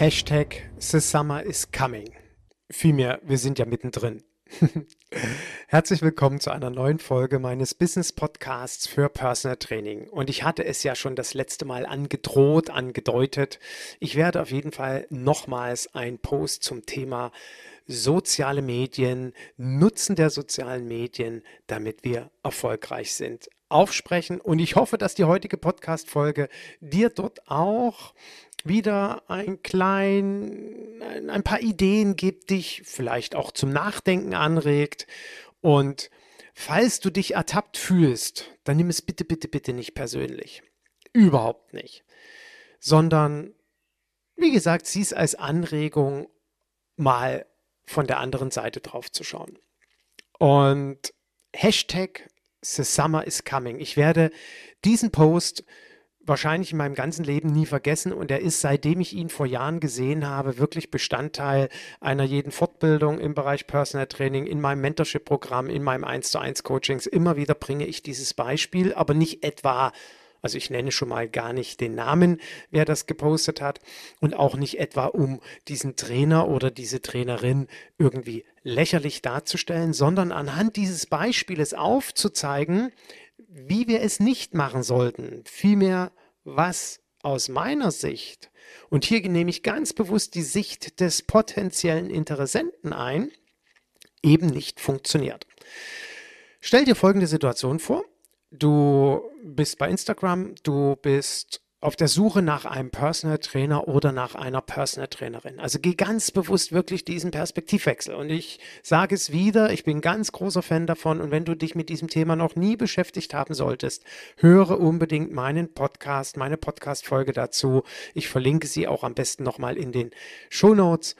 Hashtag The Summer is Coming. Vielmehr, wir sind ja mittendrin. Herzlich willkommen zu einer neuen Folge meines Business Podcasts für Personal Training. Und ich hatte es ja schon das letzte Mal angedroht, angedeutet. Ich werde auf jeden Fall nochmals einen Post zum Thema soziale Medien, Nutzen der sozialen Medien, damit wir erfolgreich sind, aufsprechen. Und ich hoffe, dass die heutige Podcast-Folge dir dort auch wieder ein klein, ein paar Ideen gibt, dich vielleicht auch zum Nachdenken anregt. Und falls du dich ertappt fühlst, dann nimm es bitte, bitte, bitte nicht persönlich. Überhaupt nicht. Sondern, wie gesagt, sieh es als Anregung, mal von der anderen Seite drauf zu schauen. Und Hashtag The Summer is Coming. Ich werde diesen Post wahrscheinlich in meinem ganzen Leben nie vergessen und er ist, seitdem ich ihn vor Jahren gesehen habe, wirklich Bestandteil einer jeden Fortbildung im Bereich Personal Training, in meinem Mentorship-Programm, in meinem 1 zu 1 Coachings. Immer wieder bringe ich dieses Beispiel, aber nicht etwa also ich nenne schon mal gar nicht den Namen, wer das gepostet hat und auch nicht etwa um diesen Trainer oder diese Trainerin irgendwie lächerlich darzustellen, sondern anhand dieses Beispieles aufzuzeigen, wie wir es nicht machen sollten. Vielmehr, was aus meiner Sicht, und hier nehme ich ganz bewusst die Sicht des potenziellen Interessenten ein, eben nicht funktioniert. Stell dir folgende Situation vor. Du bist bei Instagram, du bist auf der Suche nach einem Personal Trainer oder nach einer Personal Trainerin. Also geh ganz bewusst wirklich diesen Perspektivwechsel. Und ich sage es wieder, ich bin ganz großer Fan davon. Und wenn du dich mit diesem Thema noch nie beschäftigt haben solltest, höre unbedingt meinen Podcast, meine Podcast-Folge dazu. Ich verlinke sie auch am besten nochmal in den Show Notes.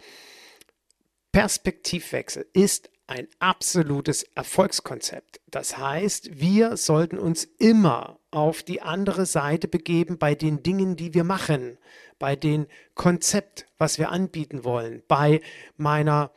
Perspektivwechsel ist ein absolutes Erfolgskonzept. Das heißt, wir sollten uns immer auf die andere Seite begeben bei den Dingen, die wir machen, bei dem Konzept, was wir anbieten wollen, bei meiner,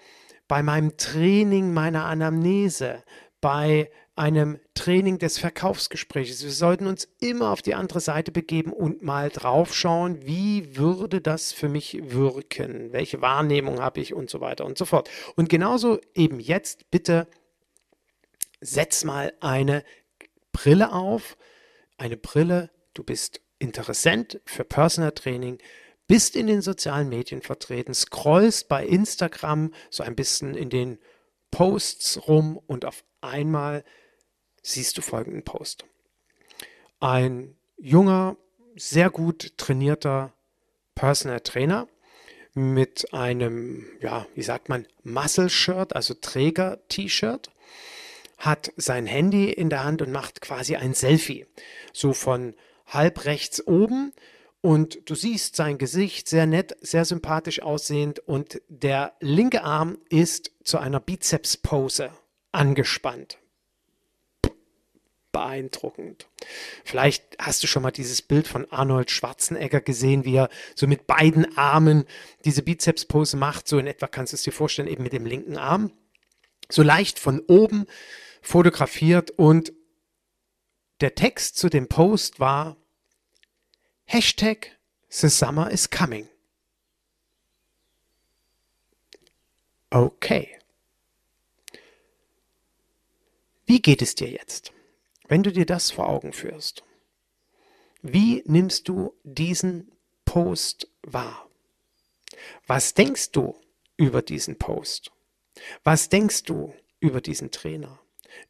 bei meinem Training meiner Anamnese, bei einem Training des Verkaufsgesprächs. Wir sollten uns immer auf die andere Seite begeben und mal draufschauen, wie würde das für mich wirken, welche Wahrnehmung habe ich und so weiter und so fort. Und genauso eben jetzt bitte setz mal eine Brille auf, eine Brille, du bist Interessent für Personal Training, bist in den sozialen Medien vertreten, scrollst bei Instagram so ein bisschen in den Posts rum und auf einmal siehst du folgenden Post. Ein junger, sehr gut trainierter Personal Trainer mit einem, ja, wie sagt man, Muscle-Shirt, also Träger-T-Shirt, hat sein Handy in der Hand und macht quasi ein Selfie. So von halb rechts oben und du siehst sein Gesicht sehr nett, sehr sympathisch aussehend und der linke Arm ist zu einer Bizeps-Pose angespannt beeindruckend. Vielleicht hast du schon mal dieses Bild von Arnold Schwarzenegger gesehen, wie er so mit beiden Armen diese Bizeps-Pose macht. So in etwa kannst du es dir vorstellen, eben mit dem linken Arm. So leicht von oben fotografiert und der Text zu dem Post war Hashtag The Summer is Coming. Okay. Wie geht es dir jetzt? Wenn du dir das vor Augen führst, wie nimmst du diesen Post wahr? Was denkst du über diesen Post? Was denkst du über diesen Trainer?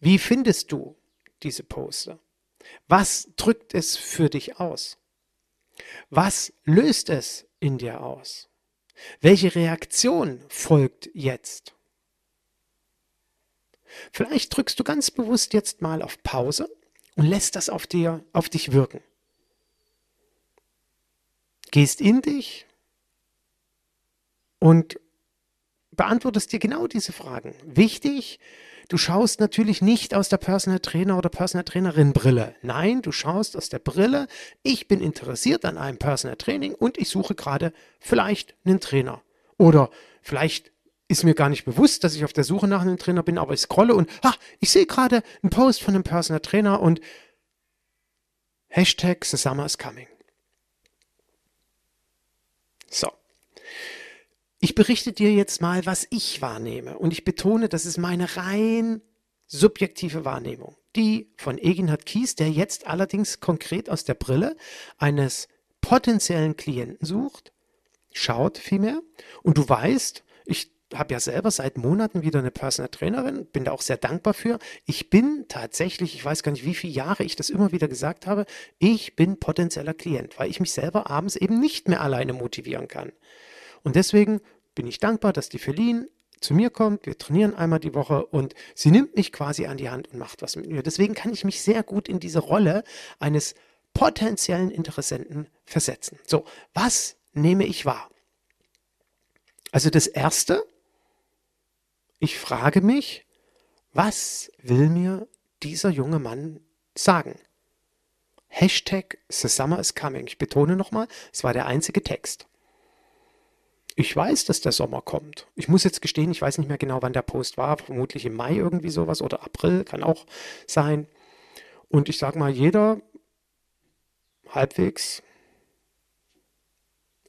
Wie findest du diese Poster? Was drückt es für dich aus? Was löst es in dir aus? Welche Reaktion folgt jetzt? Vielleicht drückst du ganz bewusst jetzt mal auf Pause und lässt das auf, dir, auf dich wirken. Gehst in dich und beantwortest dir genau diese Fragen. Wichtig, du schaust natürlich nicht aus der Personal Trainer oder Personal Trainerin Brille. Nein, du schaust aus der Brille, ich bin interessiert an einem Personal Training und ich suche gerade vielleicht einen Trainer. Oder vielleicht ist mir gar nicht bewusst, dass ich auf der Suche nach einem Trainer bin, aber ich scrolle und ah, ich sehe gerade einen Post von einem Personal Trainer und Hashtag The Summer is Coming. So. Ich berichte dir jetzt mal, was ich wahrnehme. Und ich betone, das ist meine rein subjektive Wahrnehmung. Die von Eginhard Kies, der jetzt allerdings konkret aus der Brille eines potenziellen Klienten sucht, schaut vielmehr. Und du weißt, ich habe ja selber seit Monaten wieder eine Personal Trainerin, bin da auch sehr dankbar für. Ich bin tatsächlich, ich weiß gar nicht, wie viele Jahre ich das immer wieder gesagt habe, ich bin potenzieller Klient, weil ich mich selber abends eben nicht mehr alleine motivieren kann. Und deswegen bin ich dankbar, dass die Feline zu mir kommt, wir trainieren einmal die Woche und sie nimmt mich quasi an die Hand und macht was mit mir. Deswegen kann ich mich sehr gut in diese Rolle eines potenziellen Interessenten versetzen. So, was nehme ich wahr? Also das Erste, ich frage mich, was will mir dieser junge Mann sagen? Hashtag The Summer is Coming. Ich betone nochmal, es war der einzige Text. Ich weiß, dass der Sommer kommt. Ich muss jetzt gestehen, ich weiß nicht mehr genau, wann der Post war. Vermutlich im Mai irgendwie sowas oder April, kann auch sein. Und ich sage mal, jeder halbwegs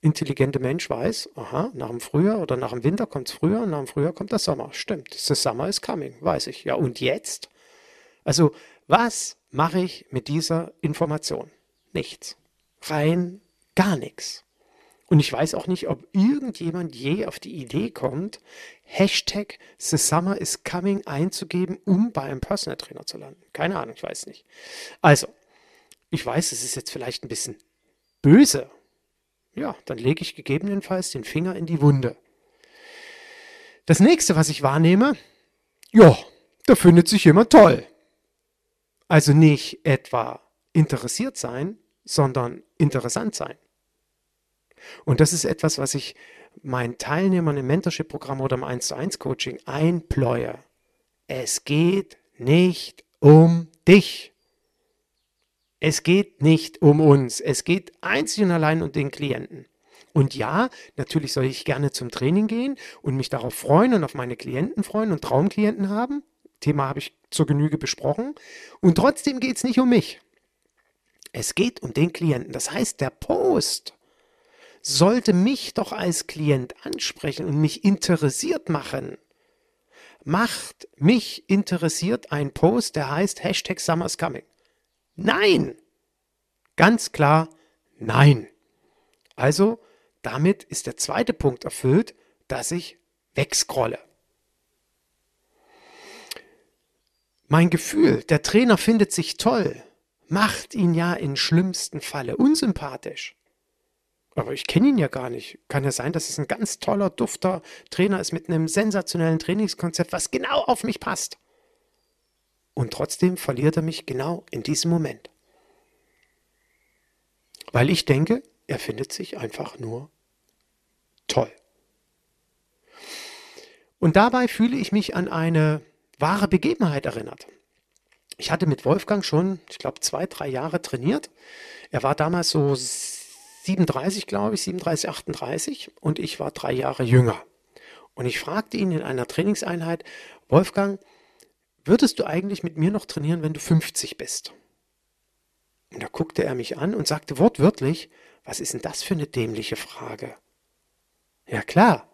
intelligente Mensch weiß, aha, nach dem Frühjahr oder nach dem Winter kommt es früher, nach dem Frühjahr kommt der Sommer. Stimmt, the summer is coming, weiß ich. Ja, und jetzt? Also, was mache ich mit dieser Information? Nichts. Rein gar nichts. Und ich weiß auch nicht, ob irgendjemand je auf die Idee kommt, Hashtag The Summer is Coming einzugeben, um bei einem Personal Trainer zu landen. Keine Ahnung, ich weiß nicht. Also, ich weiß, es ist jetzt vielleicht ein bisschen böse ja, dann lege ich gegebenenfalls den Finger in die Wunde. Das nächste, was ich wahrnehme, ja, da findet sich jemand toll. Also nicht etwa interessiert sein, sondern interessant sein. Und das ist etwas, was ich meinen Teilnehmern im Mentorship-Programm oder im 1 zu 1 Coaching einpläue. Es geht nicht um dich. Es geht nicht um uns. Es geht einzig und allein um den Klienten. Und ja, natürlich soll ich gerne zum Training gehen und mich darauf freuen und auf meine Klienten freuen und Traumklienten haben. Thema habe ich zur Genüge besprochen. Und trotzdem geht es nicht um mich. Es geht um den Klienten. Das heißt, der Post sollte mich doch als Klient ansprechen und mich interessiert machen. Macht mich interessiert ein Post, der heißt Hashtag Summer's Coming. Nein! Ganz klar nein. Also, damit ist der zweite Punkt erfüllt, dass ich wegscrolle. Mein Gefühl, der Trainer findet sich toll, macht ihn ja im schlimmsten Falle unsympathisch. Aber ich kenne ihn ja gar nicht. Kann ja sein, dass es ein ganz toller, dufter Trainer ist mit einem sensationellen Trainingskonzept, was genau auf mich passt. Und trotzdem verliert er mich genau in diesem Moment. Weil ich denke, er findet sich einfach nur toll. Und dabei fühle ich mich an eine wahre Begebenheit erinnert. Ich hatte mit Wolfgang schon, ich glaube, zwei, drei Jahre trainiert. Er war damals so 37, glaube ich, 37, 38 und ich war drei Jahre jünger. Und ich fragte ihn in einer Trainingseinheit, Wolfgang, würdest du eigentlich mit mir noch trainieren, wenn du 50 bist? Und da guckte er mich an und sagte wortwörtlich, was ist denn das für eine dämliche Frage? Ja klar.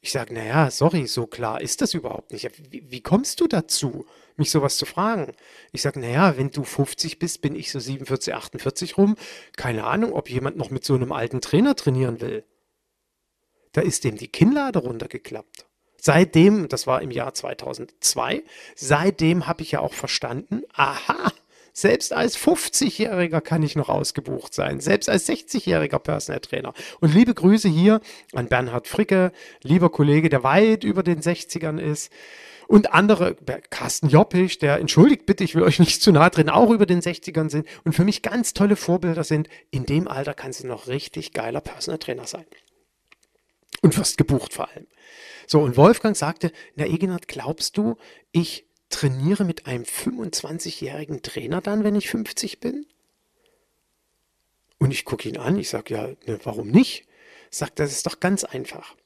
Ich sage, naja, sorry, so klar ist das überhaupt nicht. Wie, wie kommst du dazu, mich sowas zu fragen? Ich sage, naja, wenn du 50 bist, bin ich so 47, 48 rum. Keine Ahnung, ob jemand noch mit so einem alten Trainer trainieren will. Da ist dem die Kinnlade runtergeklappt. Seitdem, das war im Jahr 2002, seitdem habe ich ja auch verstanden, aha, selbst als 50-Jähriger kann ich noch ausgebucht sein, selbst als 60-jähriger Personal Trainer. Und liebe Grüße hier an Bernhard Fricke, lieber Kollege, der weit über den 60ern ist Und andere, Carsten Joppich, der, entschuldigt bitte, ich will euch nicht zu nahe drin, auch über den 60ern sind und für mich ganz tolle Vorbilder sind. In dem Alter kannst du noch richtig geiler Personal Trainer sein. Und wirst gebucht vor allem. So, und Wolfgang sagte, na Egenhard, glaubst du, ich trainiere mit einem 25-jährigen Trainer dann, wenn ich 50 bin? Und ich gucke ihn an, ich sage, ja, ne, warum nicht? Sagt, das ist doch ganz einfach.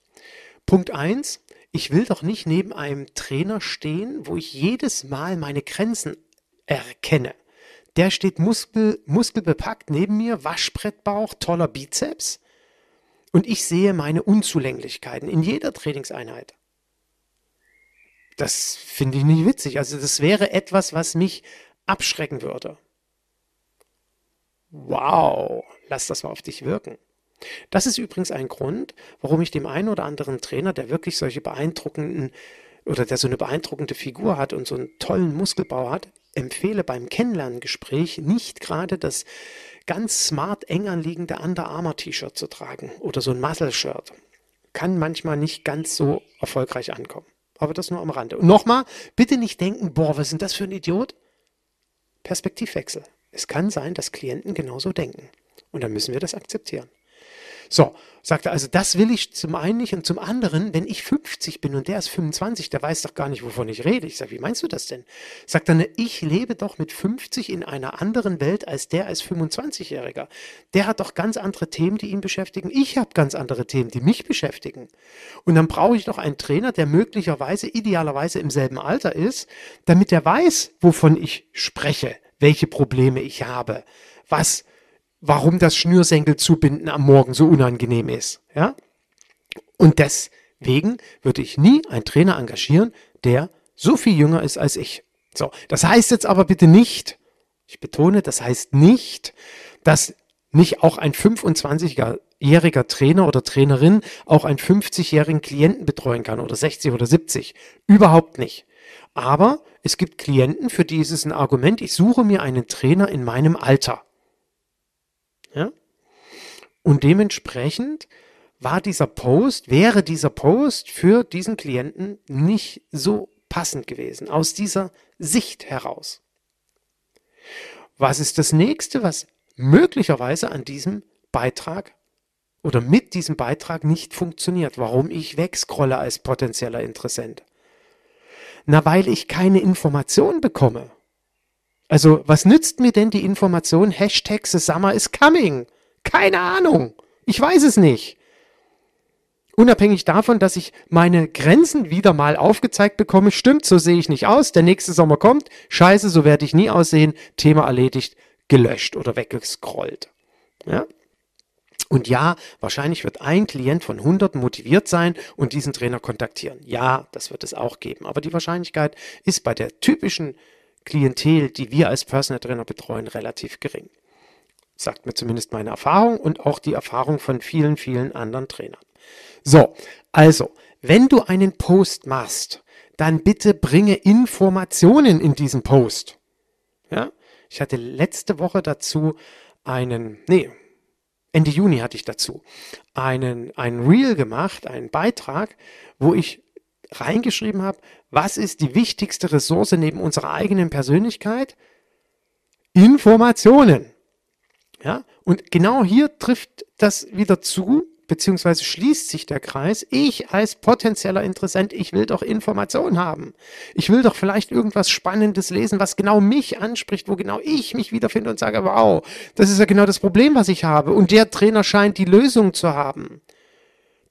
Punkt 1, ich will doch nicht neben einem Trainer stehen, wo ich jedes Mal meine Grenzen erkenne. Der steht muskel, muskelbepackt neben mir, Waschbrettbauch, toller Bizeps. Und ich sehe meine Unzulänglichkeiten in jeder Trainingseinheit. Das finde ich nicht witzig. Also das wäre etwas, was mich abschrecken würde. Wow, lass das mal auf dich wirken. Das ist übrigens ein Grund, warum ich dem einen oder anderen Trainer, der wirklich solche beeindruckenden oder der so eine beeindruckende Figur hat und so einen tollen Muskelbau hat, empfehle beim Kennenlerngespräch nicht gerade das ganz smart eng anliegende Under Armour T-Shirt zu tragen oder so ein Muscle Shirt. Kann manchmal nicht ganz so erfolgreich ankommen. Aber das nur am Rande. Und nochmal, bitte nicht denken, boah, was denn das für ein Idiot? Perspektivwechsel. Es kann sein, dass Klienten genauso denken. Und dann müssen wir das akzeptieren. So, sagt er, also das will ich zum einen nicht und zum anderen, wenn ich 50 bin und der ist 25, der weiß doch gar nicht, wovon ich rede. Ich sage, wie meinst du das denn? Sagt er, ich lebe doch mit 50 in einer anderen Welt als der als 25-Jähriger. Der hat doch ganz andere Themen, die ihn beschäftigen. Ich habe ganz andere Themen, die mich beschäftigen. Und dann brauche ich doch einen Trainer, der möglicherweise, idealerweise im selben Alter ist, damit er weiß, wovon ich spreche, welche Probleme ich habe, was warum das Schnürsenkel zubinden am Morgen so unangenehm ist. Ja? Und deswegen würde ich nie einen Trainer engagieren, der so viel jünger ist als ich. So, das heißt jetzt aber bitte nicht, ich betone, das heißt nicht, dass nicht auch ein 25-jähriger Trainer oder Trainerin auch einen 50-jährigen Klienten betreuen kann oder 60 oder 70. Überhaupt nicht. Aber es gibt Klienten, für die ist es ein Argument, ich suche mir einen Trainer in meinem Alter. Ja? Und dementsprechend war dieser Post, wäre dieser Post für diesen Klienten nicht so passend gewesen, aus dieser Sicht heraus. Was ist das nächste, was möglicherweise an diesem Beitrag oder mit diesem Beitrag nicht funktioniert? Warum ich wegscrolle als potenzieller Interessent? Na, weil ich keine Informationen bekomme. Also, was nützt mir denn die Information Hashtag The Summer is coming? Keine Ahnung. Ich weiß es nicht. Unabhängig davon, dass ich meine Grenzen wieder mal aufgezeigt bekomme, stimmt, so sehe ich nicht aus. Der nächste Sommer kommt. Scheiße, so werde ich nie aussehen. Thema erledigt, gelöscht oder weggescrollt. Ja? Und ja, wahrscheinlich wird ein Klient von 100 motiviert sein und diesen Trainer kontaktieren. Ja, das wird es auch geben. Aber die Wahrscheinlichkeit ist bei der typischen Klientel, die wir als Personal Trainer betreuen, relativ gering. Sagt mir zumindest meine Erfahrung und auch die Erfahrung von vielen, vielen anderen Trainern. So, also, wenn du einen Post machst, dann bitte bringe Informationen in diesen Post. Ja, ich hatte letzte Woche dazu einen, nee, Ende Juni hatte ich dazu einen, einen Reel gemacht, einen Beitrag, wo ich reingeschrieben habe, was ist die wichtigste Ressource neben unserer eigenen Persönlichkeit? Informationen. Ja, und genau hier trifft das wieder zu, beziehungsweise schließt sich der Kreis. Ich als potenzieller Interessent, ich will doch Informationen haben. Ich will doch vielleicht irgendwas Spannendes lesen, was genau mich anspricht, wo genau ich mich wiederfinde und sage, wow, das ist ja genau das Problem, was ich habe. Und der Trainer scheint die Lösung zu haben.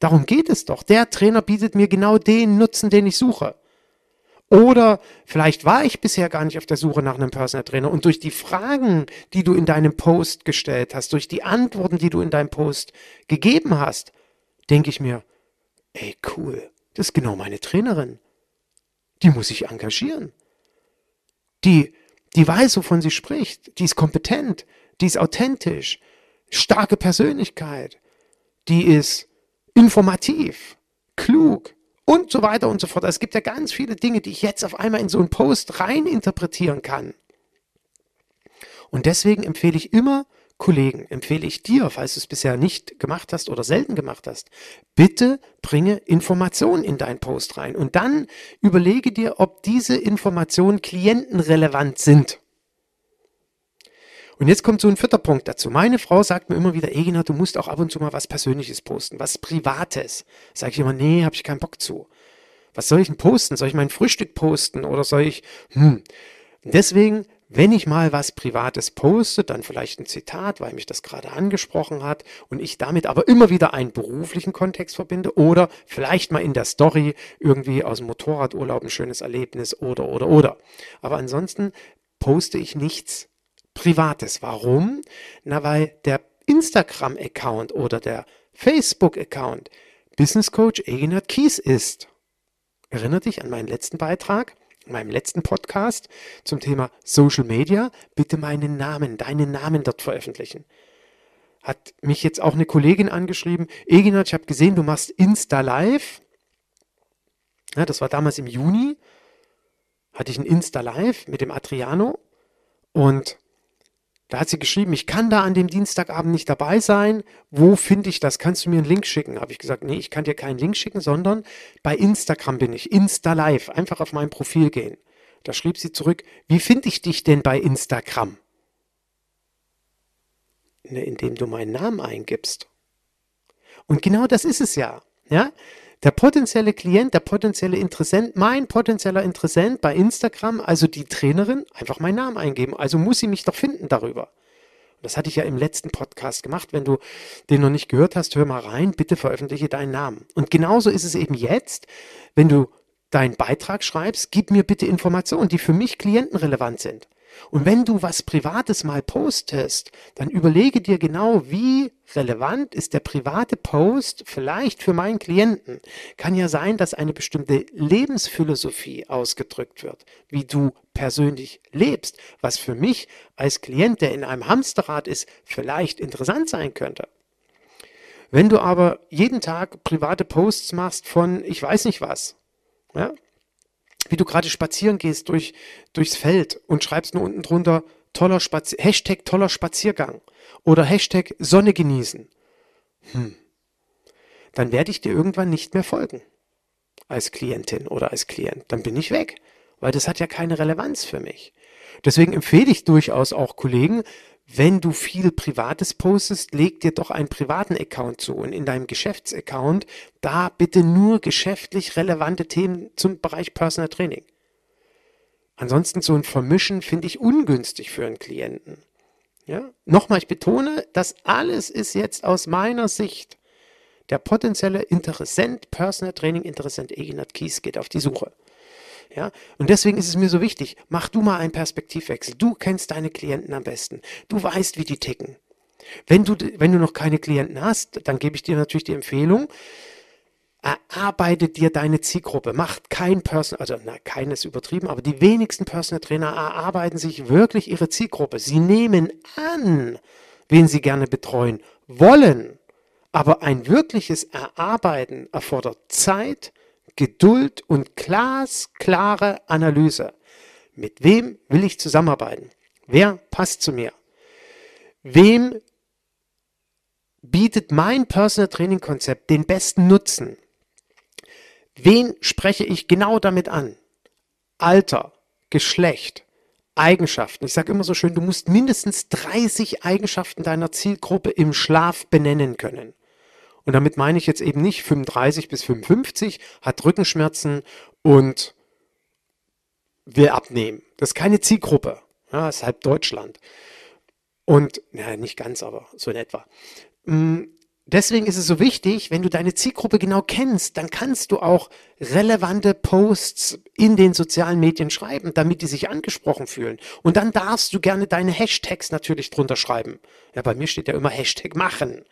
Darum geht es doch. Der Trainer bietet mir genau den Nutzen, den ich suche. Oder vielleicht war ich bisher gar nicht auf der Suche nach einem Personal Trainer und durch die Fragen, die du in deinem Post gestellt hast, durch die Antworten, die du in deinem Post gegeben hast, denke ich mir, ey cool, das ist genau meine Trainerin. Die muss ich engagieren. Die, die weiß, wovon sie spricht. Die ist kompetent. Die ist authentisch. Starke Persönlichkeit. Die ist informativ, klug und so weiter und so fort. Es gibt ja ganz viele Dinge, die ich jetzt auf einmal in so einen Post rein interpretieren kann. Und deswegen empfehle ich immer Kollegen empfehle ich dir, falls du es bisher nicht gemacht hast oder selten gemacht hast, bitte bringe Informationen in deinen Post rein und dann überlege dir, ob diese Informationen klientenrelevant sind. Und jetzt kommt so ein vierter Punkt dazu. Meine Frau sagt mir immer wieder, Egina, du musst auch ab und zu mal was Persönliches posten, was Privates. Sage ich immer, nee, habe ich keinen Bock zu. Was soll ich denn posten? Soll ich mein Frühstück posten oder soll ich, hm. Deswegen, wenn ich mal was Privates poste, dann vielleicht ein Zitat, weil mich das gerade angesprochen hat und ich damit aber immer wieder einen beruflichen Kontext verbinde oder vielleicht mal in der Story irgendwie aus dem Motorradurlaub ein schönes Erlebnis oder, oder, oder. Aber ansonsten poste ich nichts Privates. Warum? Na, weil der Instagram-Account oder der Facebook-Account Business Coach Eginhard Kies ist. Erinnere dich an meinen letzten Beitrag, in meinem letzten Podcast zum Thema Social Media. Bitte meinen Namen, deinen Namen dort veröffentlichen. Hat mich jetzt auch eine Kollegin angeschrieben. Eginhard, ich habe gesehen, du machst Insta Live. Ja, das war damals im Juni. Hatte ich ein Insta Live mit dem Adriano. Und da hat sie geschrieben, ich kann da an dem Dienstagabend nicht dabei sein. Wo finde ich das? Kannst du mir einen Link schicken? Habe ich gesagt, nee, ich kann dir keinen Link schicken, sondern bei Instagram bin ich. Insta Live. Einfach auf mein Profil gehen. Da schrieb sie zurück, wie finde ich dich denn bei Instagram? Ne, indem du meinen Namen eingibst. Und genau das ist es ja. Ja? Der potenzielle Klient, der potenzielle Interessent, mein potenzieller Interessent bei Instagram, also die Trainerin, einfach meinen Namen eingeben. Also muss sie mich doch finden darüber. Das hatte ich ja im letzten Podcast gemacht. Wenn du den noch nicht gehört hast, hör mal rein, bitte veröffentliche deinen Namen. Und genauso ist es eben jetzt, wenn du deinen Beitrag schreibst, gib mir bitte Informationen, die für mich klientenrelevant sind. Und wenn du was Privates mal postest, dann überlege dir genau, wie relevant ist der private Post vielleicht für meinen Klienten. Kann ja sein, dass eine bestimmte Lebensphilosophie ausgedrückt wird, wie du persönlich lebst, was für mich als Klient, der in einem Hamsterrad ist, vielleicht interessant sein könnte. Wenn du aber jeden Tag private Posts machst von ich weiß nicht was, ja, wie du gerade spazieren gehst durch, durchs Feld und schreibst nur unten drunter toller Spazi Hashtag toller Spaziergang oder Hashtag Sonne genießen. Hm. Dann werde ich dir irgendwann nicht mehr folgen als Klientin oder als Klient. Dann bin ich weg, weil das hat ja keine Relevanz für mich. Deswegen empfehle ich durchaus auch Kollegen, wenn du viel Privates postest, leg dir doch einen privaten Account zu und in deinem Geschäftsaccount da bitte nur geschäftlich relevante Themen zum Bereich Personal Training. Ansonsten so ein Vermischen finde ich ungünstig für einen Klienten. Ja? Nochmal, ich betone, das alles ist jetzt aus meiner Sicht der potenzielle Interessent, Personal Training Interessent Eginat Kies geht auf die Suche. Ja? Und deswegen ist es mir so wichtig, mach du mal einen Perspektivwechsel. Du kennst deine Klienten am besten. Du weißt, wie die ticken. Wenn du, wenn du noch keine Klienten hast, dann gebe ich dir natürlich die Empfehlung, erarbeite dir deine Zielgruppe. Macht kein Personal, also na, keines übertrieben, aber die wenigsten Personal Trainer erarbeiten sich wirklich ihre Zielgruppe. Sie nehmen an, wen sie gerne betreuen wollen. Aber ein wirkliches Erarbeiten erfordert Zeit, Geduld und glasklare Analyse. Mit wem will ich zusammenarbeiten? Wer passt zu mir? Wem bietet mein Personal Training Konzept den besten Nutzen? Wen spreche ich genau damit an? Alter, Geschlecht, Eigenschaften. Ich sage immer so schön, du musst mindestens 30 Eigenschaften deiner Zielgruppe im Schlaf benennen können. Und damit meine ich jetzt eben nicht 35 bis 55, hat Rückenschmerzen und will abnehmen. Das ist keine Zielgruppe. Ja, ist halb Deutschland. Und, naja, nicht ganz, aber so in etwa. Mm, deswegen ist es so wichtig, wenn du deine Zielgruppe genau kennst, dann kannst du auch relevante Posts in den sozialen Medien schreiben, damit die sich angesprochen fühlen. Und dann darfst du gerne deine Hashtags natürlich drunter schreiben. Ja, bei mir steht ja immer Hashtag machen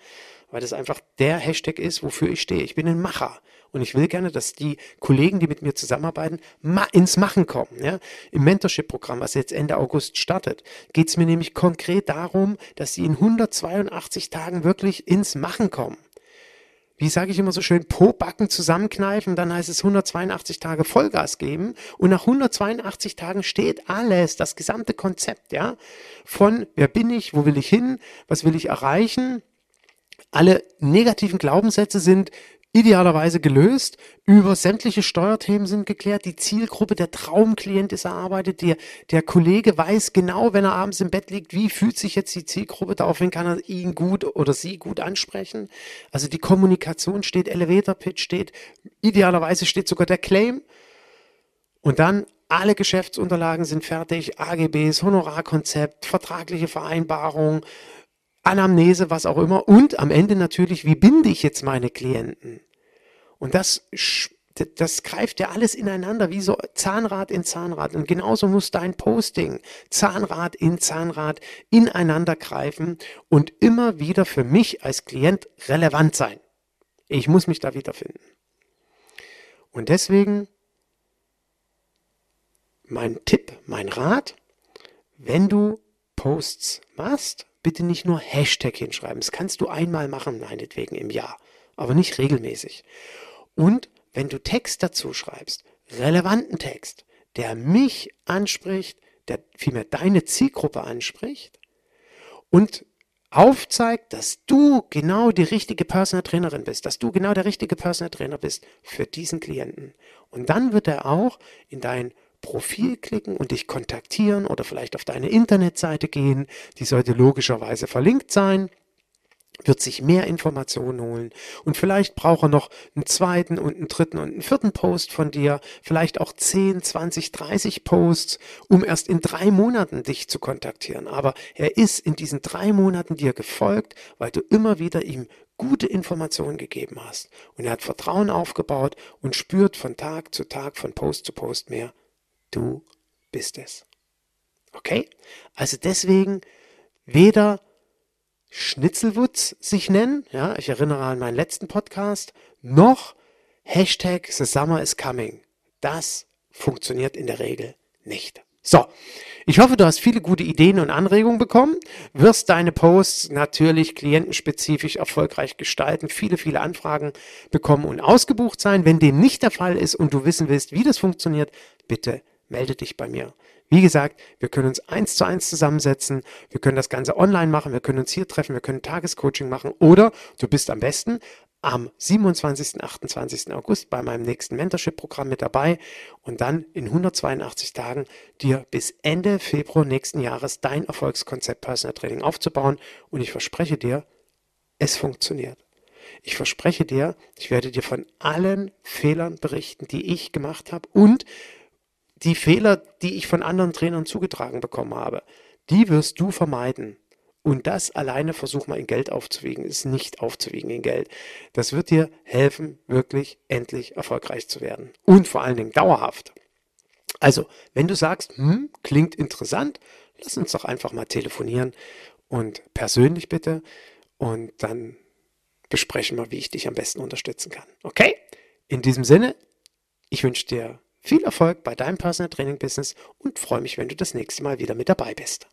weil das einfach der Hashtag ist, wofür ich stehe. Ich bin ein Macher und ich will gerne, dass die Kollegen, die mit mir zusammenarbeiten, ma ins Machen kommen. Ja? Im Mentorship-Programm, was jetzt Ende August startet, geht es mir nämlich konkret darum, dass sie in 182 Tagen wirklich ins Machen kommen. wie sage ich immer so schön, Po-Backen zusammenkneifen, dann heißt es 182 Tage Vollgas geben und nach 182 Tagen steht alles, das gesamte Konzept, ja, von wer bin ich, wo will ich hin, was will ich erreichen, alle negativen Glaubenssätze sind idealerweise gelöst. Über sämtliche Steuerthemen sind geklärt. Die Zielgruppe, der Traumklient ist erarbeitet. Der, der Kollege weiß genau, wenn er abends im Bett liegt, wie fühlt sich jetzt die Zielgruppe. Daraufhin kann er ihn gut oder sie gut ansprechen. Also die Kommunikation steht, Elevator Pitch steht, idealerweise steht sogar der Claim. Und dann alle Geschäftsunterlagen sind fertig, AGBs, Honorarkonzept, vertragliche Vereinbarung, Anamnese, was auch immer. Und am Ende natürlich, wie binde ich jetzt meine Klienten? Und das, das greift ja alles ineinander, wie so Zahnrad in Zahnrad. Und genauso muss dein Posting Zahnrad in Zahnrad ineinander greifen und immer wieder für mich als Klient relevant sein. Ich muss mich da wiederfinden. Und deswegen mein Tipp, mein Rat, wenn du Posts machst, bitte nicht nur Hashtag hinschreiben. Das kannst du einmal machen, meinetwegen im Jahr, aber nicht regelmäßig. Und wenn du Text dazu schreibst, relevanten Text, der mich anspricht, der vielmehr deine Zielgruppe anspricht und aufzeigt, dass du genau die richtige Personal Trainerin bist, dass du genau der richtige Personal Trainer bist für diesen Klienten. Und dann wird er auch in dein Profil klicken und dich kontaktieren oder vielleicht auf deine Internetseite gehen. Die sollte logischerweise verlinkt sein wird sich mehr Informationen holen und vielleicht braucht er noch einen zweiten und einen dritten und einen vierten Post von dir, vielleicht auch 10, 20, 30 Posts, um erst in drei Monaten dich zu kontaktieren. Aber er ist in diesen drei Monaten dir gefolgt, weil du immer wieder ihm gute Informationen gegeben hast. Und er hat Vertrauen aufgebaut und spürt von Tag zu Tag, von Post zu Post mehr, Du bist es. Okay? Also deswegen weder Schnitzelwutz sich nennen, ja, ich erinnere an meinen letzten Podcast, noch Hashtag The Summer is Coming. Das funktioniert in der Regel nicht. So, ich hoffe, du hast viele gute Ideen und Anregungen bekommen, wirst deine Posts natürlich klientenspezifisch erfolgreich gestalten, viele, viele Anfragen bekommen und ausgebucht sein. Wenn dem nicht der Fall ist und du wissen willst, wie das funktioniert, bitte melde dich bei mir. Wie gesagt, wir können uns eins zu eins zusammensetzen, wir können das Ganze online machen, wir können uns hier treffen, wir können Tagescoaching machen oder du bist am besten am 27. 28. August bei meinem nächsten Mentorship-Programm mit dabei und dann in 182 Tagen dir bis Ende Februar nächsten Jahres dein Erfolgskonzept Personal Training aufzubauen und ich verspreche dir, es funktioniert. Ich verspreche dir, ich werde dir von allen Fehlern berichten, die ich gemacht habe und die Fehler, die ich von anderen Trainern zugetragen bekommen habe, die wirst du vermeiden. Und das alleine versuch mal in Geld aufzuwiegen, ist nicht aufzuwiegen in Geld. Das wird dir helfen, wirklich endlich erfolgreich zu werden. Und vor allen Dingen dauerhaft. Also, wenn du sagst, hm, klingt interessant, lass uns doch einfach mal telefonieren und persönlich bitte. Und dann besprechen wir, wie ich dich am besten unterstützen kann. Okay? In diesem Sinne, ich wünsche dir viel Erfolg bei deinem Personal Training Business und freue mich, wenn du das nächste Mal wieder mit dabei bist.